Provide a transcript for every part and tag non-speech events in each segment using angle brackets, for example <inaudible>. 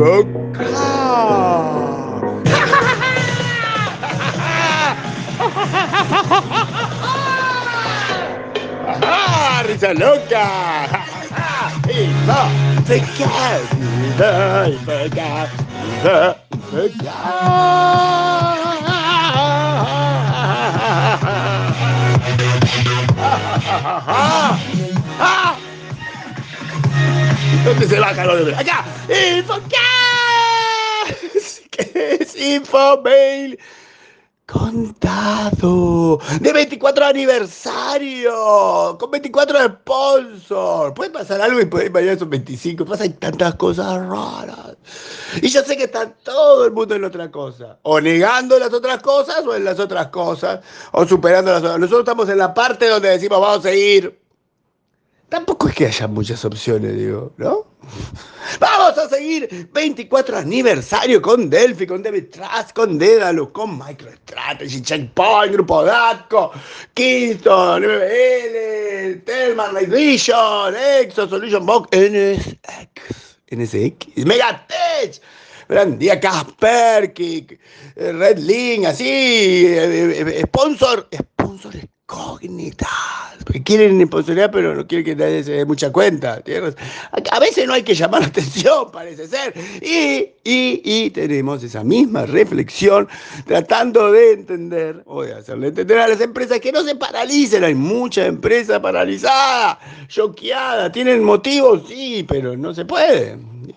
folk. Risa loca! Iva, iva, iva, iva, iva, iva. Ha ha ha! ¿Dónde se va Carlos de ¡Acá! ¡Infocast! ¿Qué es Infomail? Contado de 24 aniversario con 24 sponsors. Puede pasar algo y puede mañana son 25. Pasan tantas cosas raras. Y yo sé que está todo el mundo en otra cosa. O negando las otras cosas o en las otras cosas. O superando las otras. Nosotros estamos en la parte donde decimos vamos a seguir Tampoco es que haya muchas opciones, digo, ¿no? <laughs> Vamos a seguir 24 aniversario con Delphi, con David Trust, con Dedalus, con MicroStrategy, Checkpoint, Grupo Datco, Kingston, MBL, Telman, Night Vision, Exo, Solution Box, NSX, NSX, Megatech. Brandía Kasperkik, Redlink, así, eh, eh, sponsor, sponsor incógnitas. Porque quieren imposibilidad, pero no quieren que nadie se dé mucha cuenta. A veces no hay que llamar la <laughs> atención, parece ser. Y, y, y tenemos esa misma reflexión tratando de entender, voy a hacerle entender a las empresas que no se paralicen. Hay mucha empresa paralizada, choqueada. ¿Tienen motivos? Sí, pero no se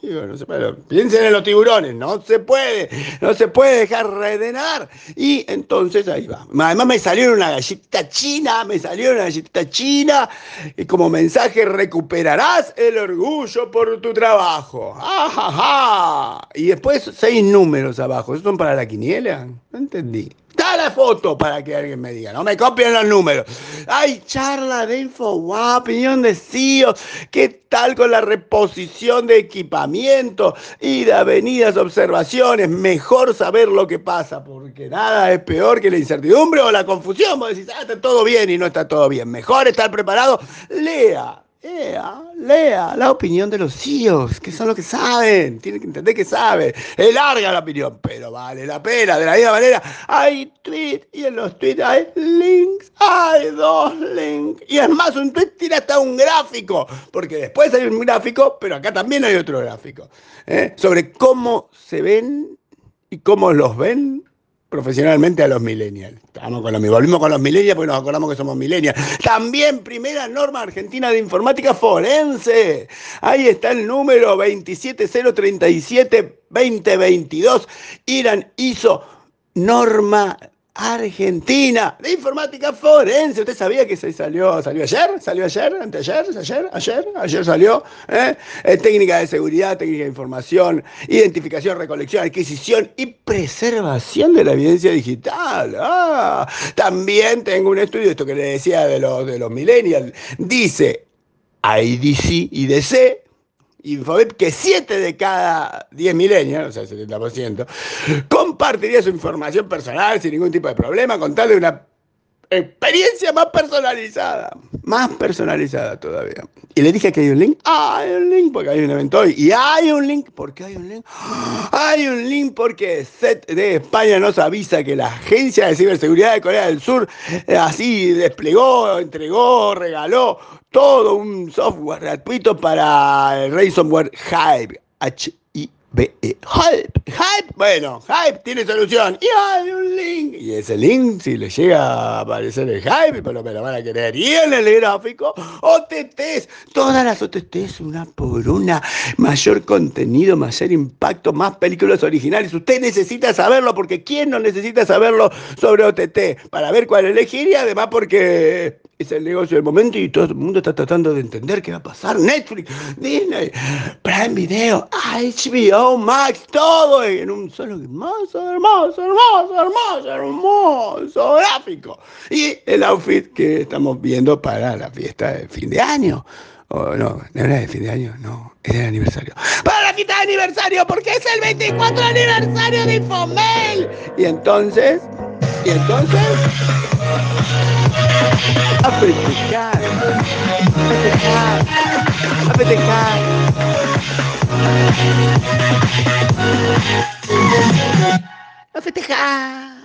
puede no se puede. Piensen en los tiburones, no se puede, no se puede dejar redenar. Y entonces ahí va. Además me salió una galletita china, me salió una galletita china, y como mensaje recuperarás el orgullo por tu trabajo. ¡Ajaja! Y después seis números abajo. ¿Eso son para la quiniela? No entendí. Da la foto para que alguien me diga, no me copien los números. Hay charla de InfoWap, opinión de CEOs, ¿qué tal con la reposición de equipamiento y de avenidas observaciones? Mejor saber lo que pasa, porque nada es peor que la incertidumbre o la confusión. Vos decís, ah, está todo bien y no está todo bien. Mejor estar preparado. Lea Lea, lea la opinión de los CEOs, que son los que saben, tienen que entender que saben. Es larga la opinión, pero vale la pena. De la misma manera, hay tweets y en los tweets hay links, hay dos links. Y es más, un tweet tiene hasta un gráfico, porque después hay un gráfico, pero acá también hay otro gráfico, ¿eh? sobre cómo se ven y cómo los ven profesionalmente a los millennials. Estamos con los, volvimos con los millennials porque nos acordamos que somos millennials. También primera norma argentina de informática forense. Ahí está el número 27037-2022. Irán hizo norma Argentina de informática forense. ¿Usted sabía que se salió, salió ayer? ¿Salió ayer? ¿Anteayer? ¿Ayer? ¿Ayer? Ayer salió. ¿eh? Eh, técnica de seguridad, técnica de información, identificación, recolección, adquisición y preservación de la evidencia digital. Ah, también tengo un estudio, esto que le decía de los, de los millennials. Dice IDC, IDC, Infobip que 7 de cada 10 milenios, o sea, 70%, compartiría su información personal sin ningún tipo de problema, con una experiencia más personalizada, más personalizada todavía. Y le dije que hay un link. Ah, hay un link porque hay un evento hoy. Y hay un link. ¿Por qué hay un link? Hay un link porque SET de España nos avisa que la Agencia de Ciberseguridad de Corea del Sur eh, así desplegó, entregó, regaló todo un software gratuito para el ransomware Hive. B-E. Hype, Hype, bueno, Hype tiene solución. Y hay un link. Y ese link, si le llega a aparecer el Hype, pero me lo van a querer. Y en el gráfico, OTTs, todas las OTTs, una por una, mayor contenido, mayor impacto, más películas originales. Usted necesita saberlo, porque ¿quién no necesita saberlo sobre OTT? Para ver cuál elegir y además porque es el negocio del momento y todo el mundo está tratando de entender qué va a pasar. Netflix, Disney, Prime Video, HBO Max, todo en un solo hermoso, hermoso, hermoso, hermoso, hermoso gráfico. Y el outfit que estamos viendo para la fiesta de fin de año. Oh, no, no era de fin de año, no, era de aniversario. ¡Para la fiesta de aniversario! Porque es el 24 aniversario de Infomail. Y entonces, y entonces, a festejar, a festejar,